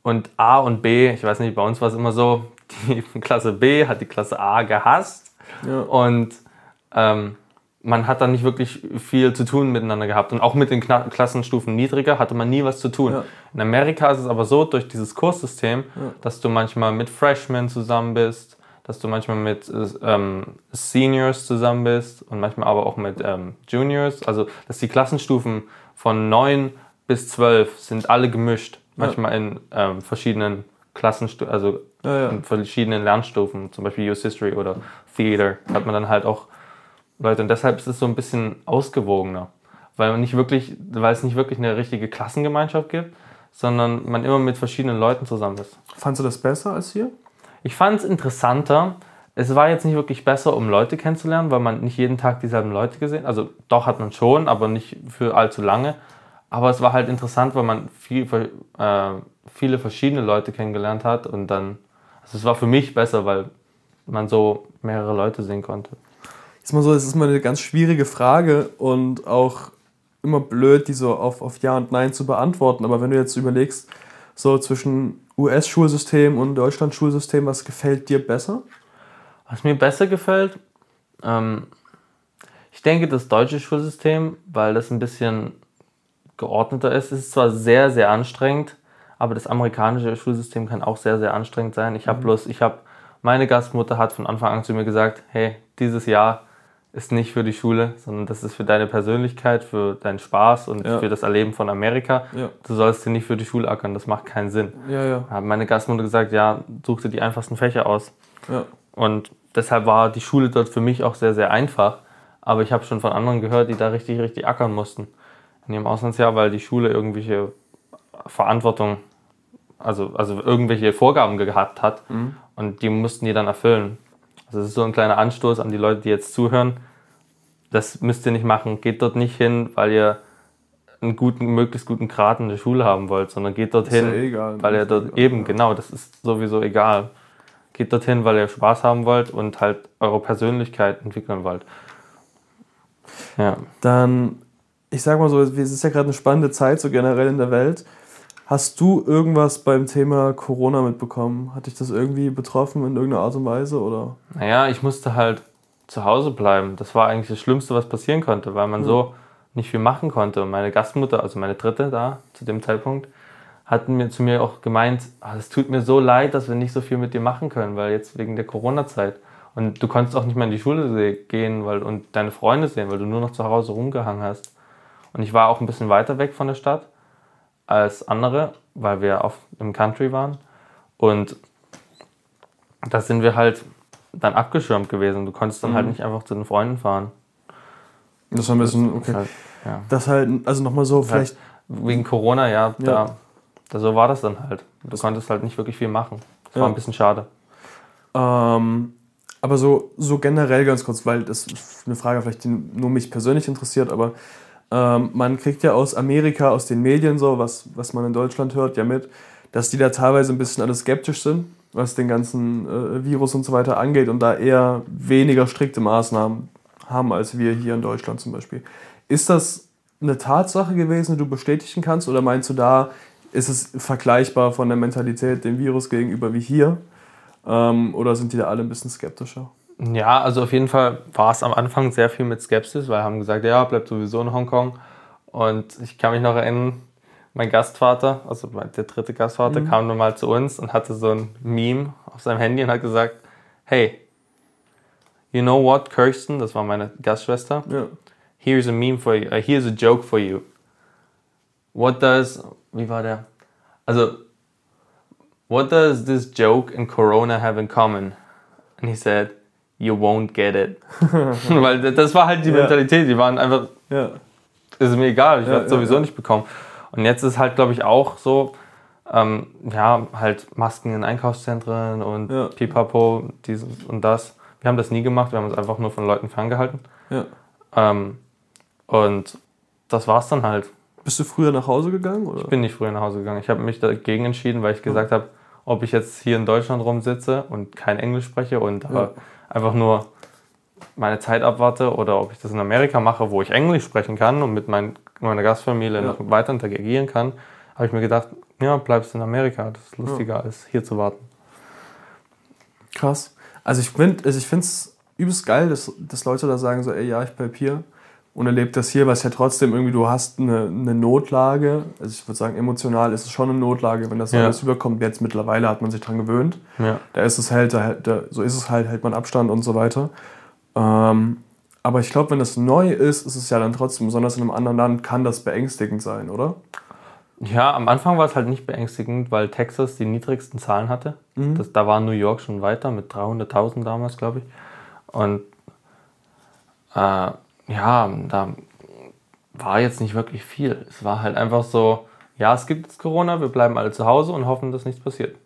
und A und B, ich weiß nicht, bei uns war es immer so, die Klasse B hat die Klasse A gehasst Ja. und ähm, man hat dann nicht wirklich viel zu tun miteinander gehabt. Und auch mit den Kna Klassenstufen niedriger hatte man nie was zu tun. Ja. In Amerika ist es aber so, durch dieses Kurssystem, dass du manchmal mit Freshmen zusammen bist, dass du manchmal mit äh, ähm, Seniors zusammen bist und manchmal aber auch mit ähm, Juniors. Also, dass die Klassenstufen von 9 bis 12 sind alle gemischt. Manchmal in ähm, verschiedenen Klassenstufen, also Ja, ja. in verschiedenen Lernstufen, zum Beispiel US History oder Theater, hat man dann halt auch Leute. Und deshalb ist es so ein bisschen ausgewogener, weil man nicht wirklich, weil es nicht wirklich eine richtige Klassengemeinschaft gibt, sondern man immer mit verschiedenen Leuten zusammen ist. Fandst du das besser als hier? Ich fand es interessanter. Es war jetzt nicht wirklich besser, um Leute kennenzulernen, weil man nicht jeden Tag dieselben Leute gesehen Also doch hat man schon, aber nicht für allzu lange. Aber es war halt interessant, weil man viel, äh, viele verschiedene Leute kennengelernt hat. Und dann, also es war für mich besser, weil man so mehrere Leute sehen konnte. Ist mal so, es ist mal eine ganz schwierige Frage und auch immer blöd, die so auf, auf Ja und Nein zu beantworten. Aber wenn du jetzt überlegst, so zwischen US-Schulsystem und Deutschland-Schulsystem, was gefällt dir besser? Was mir besser gefällt, ähm, ich denke das deutsche Schulsystem, weil das ein bisschen geordneter ist. Es ist zwar sehr, sehr anstrengend, aber das amerikanische Schulsystem kann auch sehr, sehr anstrengend sein. Ich habe bloß, ich habe, meine Gastmutter hat von Anfang an zu mir gesagt, hey, dieses Jahr ist nicht für die Schule, sondern das ist für deine Persönlichkeit, für deinen Spaß und Ja. für das Erleben von Amerika. Ja. Du sollst dir nicht für die Schule ackern, das macht keinen Sinn. Ja, ja. Da hat meine Gastmutter gesagt, ja, such dir die einfachsten Fächer aus. ja. Und deshalb war die Schule dort für mich auch sehr, sehr einfach. Aber ich habe schon von anderen gehört, die da richtig, richtig ackern mussten in ihrem Auslandsjahr, weil die Schule irgendwelche Verantwortung, also, also irgendwelche Vorgaben gehabt hat und die mussten die dann erfüllen. Also das ist so ein kleiner Anstoß an die Leute, die jetzt zuhören. Das müsst ihr nicht machen. Geht dort nicht hin, weil ihr einen guten, möglichst guten Grad in der Schule haben wollt, sondern geht dorthin, ja egal. weil ihr dort egal, eben, ja. genau, das ist sowieso egal. Geht dorthin, weil ihr Spaß haben wollt und halt eure Persönlichkeit entwickeln wollt. Ja. Dann, ich sag mal so, es ist ja gerade eine spannende Zeit, so generell in der Welt. Hast du irgendwas beim Thema Corona mitbekommen? Hat dich das irgendwie betroffen in irgendeiner Art und Weise? Oder? Naja, ich musste halt zu Hause bleiben. Das war eigentlich das Schlimmste, was passieren konnte, weil man so nicht viel machen konnte. Und meine Gastmutter, also meine dritte da zu dem Zeitpunkt, hat mir zu mir auch gemeint, ah, es tut mir so leid, dass wir nicht so viel mit dir machen können, weil jetzt wegen der Corona-Zeit. Und du konntest auch nicht mehr in die Schule gehen weil, und deine Freunde sehen, weil du nur noch zu Hause rumgehangen hast. Und ich war auch ein bisschen weiter weg von der Stadt als andere, weil wir auf, im Country waren. Und da sind wir halt dann abgeschirmt gewesen. Du konntest dann halt nicht einfach zu den Freunden fahren. Das war ein bisschen, Das okay. Halt, ja. Das halt, also nochmal so, vielleicht, Wegen Corona, ja, Ja. Da, da so war das dann halt. Du konntest halt nicht wirklich viel machen. Das Ja. war ein bisschen schade. ähm, aber so, so generell ganz kurz, weil das ist eine Frage vielleicht, die nur mich persönlich interessiert, aber ähm, man kriegt ja aus Amerika, aus den Medien so, was, was man in Deutschland hört, ja mit, dass die da teilweise ein bisschen alle skeptisch sind, was den ganzen äh, Virus und so weiter angeht und da eher weniger strikte Maßnahmen haben als wir hier in Deutschland zum Beispiel. Ist das eine Tatsache gewesen, die du bestätigen kannst oder meinst du da, ist es vergleichbar von der Mentalität dem Virus gegenüber wie hier? Ähm, oder sind die da alle ein bisschen skeptischer? Ja, also auf jeden Fall war es am Anfang sehr viel mit Skepsis, weil haben gesagt, ja, bleibt sowieso in Hongkong. Und ich kann mich noch erinnern, mein Gastvater, also der dritte Gastvater, kam dann mal zu uns und hatte so ein Meme auf seinem Handy und hat gesagt, hey, you know what, Kirsten, das war meine Gastschwester, Ja. here's a meme for you, uh, here's a joke for you. What does, wie war der? Also, what does this joke and Corona have in common? And he said, you won't get it. Weil das war halt die Ja. Mentalität, die waren einfach, Ja. ist mir egal, ich Ja, werde ja, sowieso nicht bekommen. Und jetzt ist halt, glaube ich, auch so, ähm, ja, halt Masken in Einkaufszentren und Ja. pipapo, dieses und das. Wir haben das nie gemacht, wir haben uns einfach nur von Leuten ferngehalten. ja. Ähm, und das war's dann halt. Bist du früher nach Hause gegangen? Oder? Ich bin nicht früher nach Hause gegangen. Ich habe mich dagegen entschieden, weil ich gesagt habe, ob ich jetzt hier in Deutschland rumsitze und kein Englisch spreche und Ja. Einfach nur meine Zeit abwarte oder ob ich das in Amerika mache, wo ich Englisch sprechen kann und mit mein, meiner Gastfamilie Ja. noch weiter interagieren kann, habe ich mir gedacht, ja, bleibst in Amerika. Das ist lustiger, als hier zu warten. Krass. Also ich finde also ich es übelst geil, dass, dass Leute da sagen so, ey, ja, ich bleib hier und erlebe das hier, was ja trotzdem irgendwie, du hast eine, eine Notlage. Also ich würde sagen, emotional ist es schon eine Notlage, wenn das Ja. alles überkommt. Jetzt mittlerweile hat man sich dran gewöhnt. Ja. Da ist es halt, da, da, so ist es halt, hält man Abstand und so weiter. Ähm, aber ich glaube, wenn das neu ist, ist es ja dann trotzdem, besonders in einem anderen Land, kann das beängstigend sein, oder? Ja, am Anfang war es halt nicht beängstigend, weil Texas die niedrigsten Zahlen hatte. Das, da war New York schon weiter mit 300.000 damals, glaube ich. Und äh, ja, da war jetzt nicht wirklich viel. Es war halt einfach so, ja, es gibt jetzt Corona, wir bleiben alle zu Hause und hoffen, dass nichts passiert.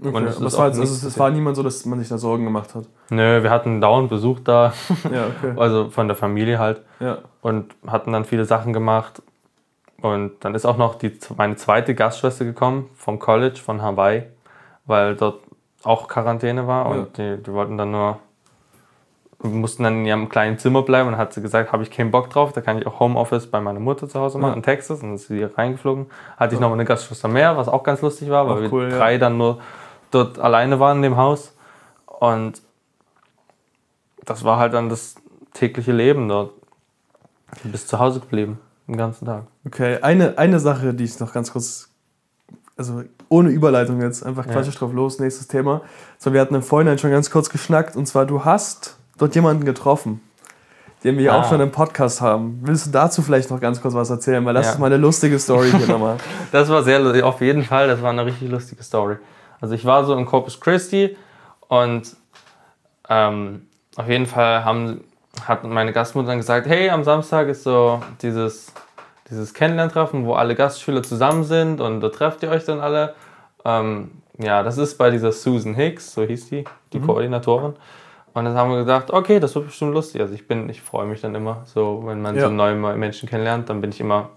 Okay. Und es aber es war, also es war niemand so, dass man sich da Sorgen gemacht hat. Nö, wir hatten dauernd Besuch da, Ja, okay. also von der Familie halt. Ja. und hatten dann viele Sachen gemacht. Und dann ist auch noch die, meine zweite Gastschwester gekommen vom College von Hawaii, weil dort auch Quarantäne war und die, die wollten dann nur, mussten dann in ihrem kleinen Zimmer bleiben und dann hat sie gesagt, habe ich keinen Bock drauf, da kann ich auch Homeoffice bei meiner Mutter zu Hause machen Ja. in Texas und dann ist sie hier reingeflogen. Hatte ich noch eine Gastschwester mehr, was auch ganz lustig war, weil cool, wir ja. drei dann nur dort alleine waren in dem Haus und das war halt dann das tägliche Leben dort. Du bist zu Hause geblieben, den ganzen Tag. Okay, eine, eine Sache, die ich noch ganz kurz, also ohne Überleitung jetzt, einfach Ja. quatsch ich drauf los, nächstes Thema. So, wir hatten im Vorhinein schon ganz kurz geschnackt und zwar, du hast dort jemanden getroffen, den wir Ah. auch schon im Podcast haben. Willst du dazu vielleicht noch ganz kurz was erzählen? Weil das Ja. ist mal eine lustige Story hier nochmal. Das war sehr lustig, auf jeden Fall, das war eine richtig lustige Story. Also ich war so in Corpus Christi und ähm, auf jeden Fall haben, hat meine Gastmutter dann gesagt, hey, am Samstag ist so dieses, dieses Kennenlerntreffen, wo alle Gastschüler zusammen sind und da trefft ihr euch dann alle. Ähm, ja, das ist bei dieser Susan Hicks, so hieß die, die Koordinatorin. Und dann haben wir gedacht, okay, das wird bestimmt lustig. Also ich bin, ich freue mich dann immer, so wenn man Ja. so neue Menschen kennenlernt, dann bin ich immer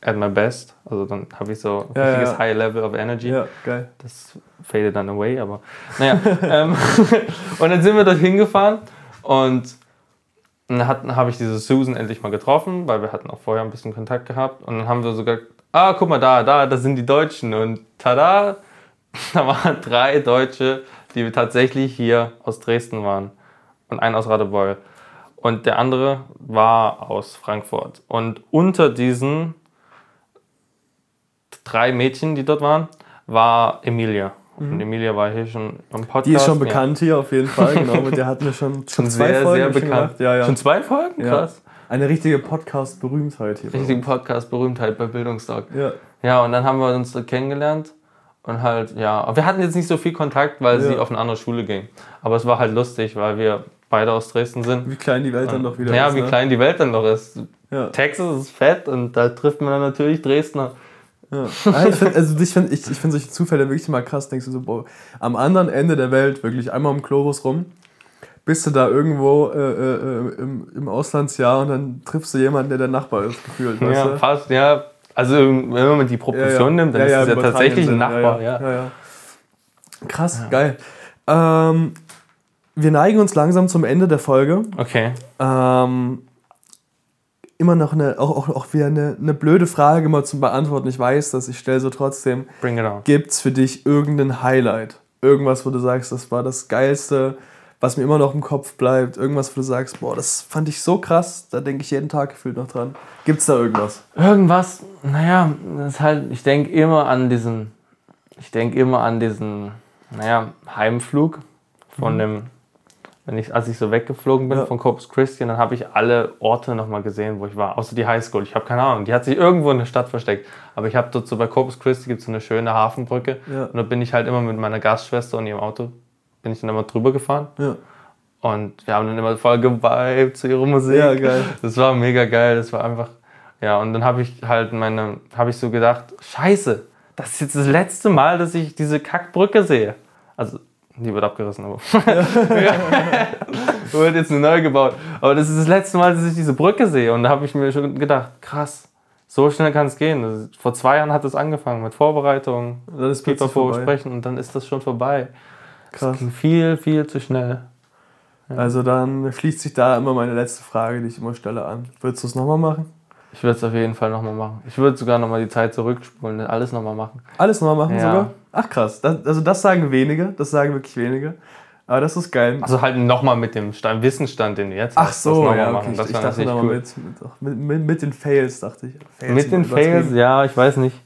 at my best. Also dann habe ich so ein Ja, richtiges ja. High Level of Energy. ja, geil. Das faded dann away, aber naja. ähm, und dann sind wir dort hingefahren und dann habe ich diese Susan endlich mal getroffen, weil wir hatten auch vorher ein bisschen Kontakt gehabt. Und dann haben wir sogar, ah, guck mal da, da, das sind die Deutschen. Und tada, da waren drei Deutsche, die tatsächlich hier aus Dresden waren. Und ein aus Radebeul. Und der andere war aus Frankfurt. Und unter diesen drei Mädchen, die dort waren, war Emilia. Und Emilia war hier schon am Podcast. Die ist schon Ja. bekannt hier auf jeden Fall, genau. Mit der hatten wir schon, schon Schon zwei sehr, Folgen sehr schon bekannt. gemacht. Ja, ja. Schon zwei Folgen? ja. Krass. Eine richtige Podcast-Berühmtheit hier. Richtige Podcast-Berühmtheit bei Bildungsdoc. Ja. Ja, und dann haben wir uns dort kennengelernt. Und halt, ja, aber wir hatten jetzt nicht so viel Kontakt, weil sie Ja. auf eine andere Schule ging. Aber es war halt lustig, weil wir beide aus Dresden sind. Wie klein die Welt dann doch wieder ja, ist. wie ne? klein die Welt dann noch ist. Ja. Texas ist fett und da trifft man dann natürlich Dresdner. Ja. Ah, ich finde also ich find, ich, ich find solche Zufälle wirklich mal krass. Denkst du so, boah, am anderen Ende der Welt, wirklich einmal um Globus rum, bist du da irgendwo äh, äh, im, im Auslandsjahr und dann triffst du jemanden, der dein Nachbar ist, gefühlt. Weißt Ja, du? fast, ja. Also, wenn man die Proportion nimmt, dann ist es ja tatsächlich ein Nachbar, ja. Krass, geil. Ähm, wir neigen uns langsam zum Ende der Folge. Okay. Ähm, immer noch eine, auch, auch, auch wieder eine, eine blöde Frage mal zum Beantworten. Ich weiß, dass ich stelle so trotzdem. Bring it on. Gibt es für dich irgendein Highlight? Irgendwas, wo du sagst, das war das Geilste, was mir immer noch im Kopf bleibt? Irgendwas, wo du sagst, boah, das fand ich so krass, da denke ich jeden Tag gefühlt noch dran. Gibt es da irgendwas? Irgendwas, naja, das ist halt, ich denke immer an diesen, ich denke immer an diesen, naja, Heimflug von dem, wenn ich, als ich so weggeflogen bin Mhm. Ja. von Corpus Christi, dann habe ich alle Orte nochmal gesehen, wo ich war, außer die Highschool. Ich habe keine Ahnung, die hat sich irgendwo in der Stadt versteckt. Aber ich habe dort so bei Corpus Christi gibt es so eine schöne Hafenbrücke Ja. und da bin ich halt immer mit meiner Gastschwester und ihrem Auto, bin ich dann immer drüber gefahren. Ja, Und wir haben dann immer voll geweibt zu ihrer Musik. Ja, geil. Das war mega geil. Das war einfach. Ja, und dann habe ich halt meine, habe ich so gedacht, scheiße, das ist jetzt das letzte Mal, dass ich diese Kackbrücke sehe. Also, die wird abgerissen, aber. Ja. wird jetzt eine neue gebaut. Aber das ist das letzte Mal, dass ich diese Brücke sehe. Und da habe ich mir schon gedacht, krass, So schnell kann es gehen. Das- Vor zwei Jahren hat es angefangen mit Vorbereitung, Dann ist Pipapo vorbei. sprechen und dann ist das schon vorbei. Krass. Das ging viel, viel zu schnell. Also dann schließt sich da immer meine letzte Frage, die ich immer stelle, an. Würdest du es nochmal machen? Ich würde es auf jeden Fall nochmal machen. Ich würde sogar nochmal die Zeit zurückspulen, alles nochmal machen. Alles nochmal machen Ja. sogar? Ach krass. Das, also das sagen wenige, das sagen wirklich wenige. Aber das ist geil. Also halt nochmal mit dem Stand, Wissensstand, den du jetzt Ach hast. das so, mal ja, machen. okay. Das ich dachte nochmal cool. mit, mit, mit, den Fails, dachte ich. Fails Mit den. Fails, ja, ich weiß nicht.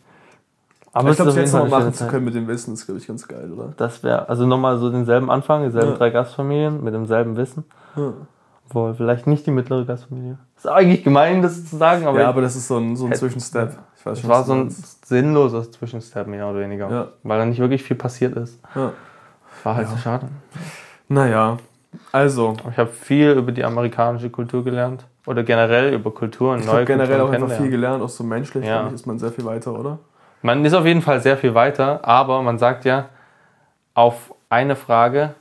Aber ich glaube, es jetzt nochmal machen zu können mit dem Wissen, ist, glaube ich, ganz geil, oder? Das wäre, also nochmal so denselben Anfang, dieselben Ja. drei Gastfamilien mit demselben Wissen. Ja. Wohl, vielleicht nicht die mittlere Gastfamilie. Ist eigentlich gemein, das zu sagen, aber, ja, aber das ist so ein, so ein Zwischenstep. Ich weiß schon, war so ein sinnloser Zwischenstep, mehr oder weniger. Ja. Weil da nicht wirklich viel passiert ist. Ja. War halt Ja. so schade. Naja, also, Ich habe viel über die amerikanische Kultur gelernt. Oder generell über Kulturen, ich neue habe generell auch einfach viel gelernt, auch so menschlich, Ja. ich, ist man sehr viel weiter, oder? Man ist auf jeden Fall sehr viel weiter, aber man sagt ja, auf eine Frage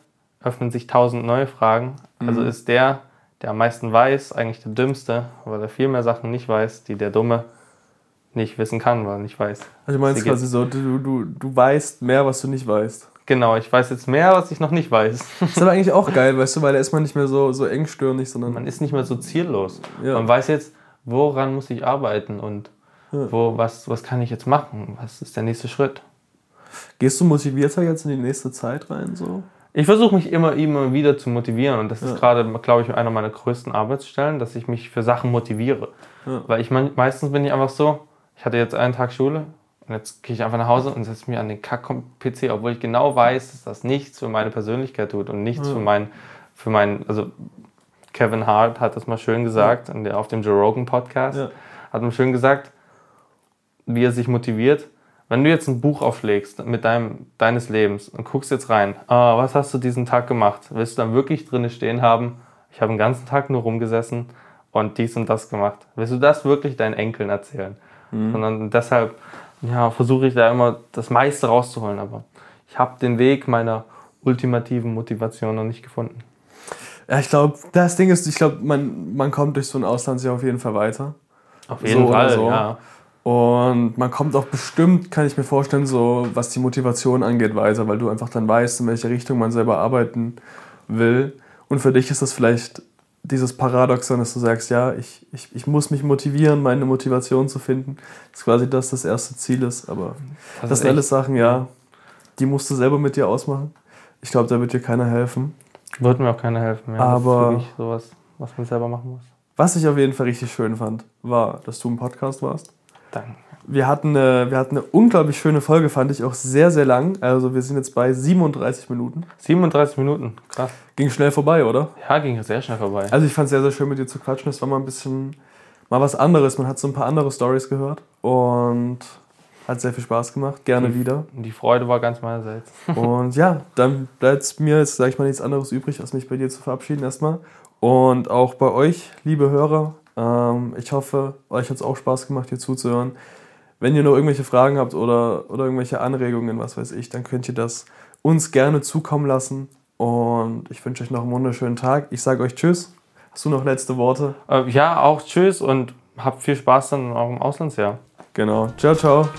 öffnen sich tausend neue Fragen. Also Mhm. ist der, der am meisten weiß, eigentlich der Dümmste, weil er viel mehr Sachen nicht weiß, die der Dumme nicht wissen kann, weil er nicht weiß. Also du meinst quasi so, du, du, du weißt mehr, was du nicht weißt. Genau, ich weiß jetzt mehr, was ich noch nicht weiß. Ist aber eigentlich auch geil, weißt du, weil da ist man nicht mehr so, so engstirnig, sondern Man ist nicht mehr so ziellos. Ja. Man weiß jetzt, woran muss ich arbeiten und Ja. wo, was, was kann ich jetzt machen? Was ist der nächste Schritt? gehst du motivierter jetzt in die nächste Zeit rein, so? Ich versuche mich immer, immer wieder zu motivieren und das Ja. ist gerade, glaube ich, einer meiner größten Arbeitsstellen, dass ich mich für Sachen motiviere. Ja. Weil ich mein, meistens bin ich einfach so, ich hatte jetzt einen Tag Schule und jetzt gehe ich einfach nach Hause und setze mich an den Kack-PC, obwohl ich genau weiß, dass das nichts für meine Persönlichkeit tut und nichts Ja. für mein, für mein, also Kevin Hart hat das mal schön gesagt auf dem Joe Rogan Podcast, hat mal schön gesagt, wie er sich motiviert. Wenn du jetzt ein Buch aufschlägst mit deinem, deines Lebens und guckst jetzt rein, ah, was hast du diesen Tag gemacht? Willst du dann wirklich drinne stehen haben, ich habe den ganzen Tag nur rumgesessen und dies und das gemacht? Willst du das wirklich deinen Enkeln erzählen? Sondern deshalb ja, versuche ich da immer das meiste rauszuholen, aber ich habe den Weg meiner ultimativen Motivation noch nicht gefunden. Ja, ich glaube, das Ding ist, ich glaube, man, man kommt durch so ein Auslandsjahr auf jeden Fall weiter. Auf jeden So Fall, so. ja. Und man kommt auch bestimmt, kann ich mir vorstellen, so was die Motivation angeht, weiter, weil du einfach dann weißt, in welche Richtung man selber arbeiten will. Und für dich ist das vielleicht dieses Paradoxon, dass du sagst, ja, ich, ich, ich muss mich motivieren, meine Motivation zu finden. Das ist quasi das, das erste Ziel ist. Aber das, ist sind alles Sachen, ja, die musst du selber mit dir ausmachen. Ich glaube, da wird dir keiner helfen. Wird mir auch keiner helfen. Ja. Aber- das ist wirklich sowas, was man selber machen muss. Was ich auf jeden Fall richtig schön fand, war, dass du im Podcast warst. Danke. Wir hatten, eine, wir hatten eine unglaublich schöne Folge, fand ich auch sehr, sehr lang. Also wir sind jetzt bei 37 Minuten. 37 Minuten, krass. Ging schnell vorbei, oder? Ja, ging sehr schnell vorbei. Also ich fand es sehr, sehr schön mit dir zu quatschen. Es war mal ein bisschen, mal was anderes. Man hat so ein paar andere Stories gehört und hat sehr viel Spaß gemacht. Gerne wieder. Die Freude war ganz meinerseits. Und ja, dann bleibt mir jetzt, sag ich mal, nichts anderes übrig, als mich bei dir zu verabschieden erstmal. Und auch bei euch, liebe Hörer. Ähm, ich hoffe, euch hat es auch Spaß gemacht, hier zuzuhören. Wenn ihr noch irgendwelche Fragen habt oder, oder irgendwelche Anregungen, was weiß ich, dann könnt ihr das uns gerne zukommen lassen. Und ich wünsche euch noch einen wunderschönen Tag. Ich sage euch Tschüss. Hast du noch letzte Worte? Äh, ja, auch tschüss und habt viel Spaß dann auch im Auslandsjahr. Genau. Ciao, ciao.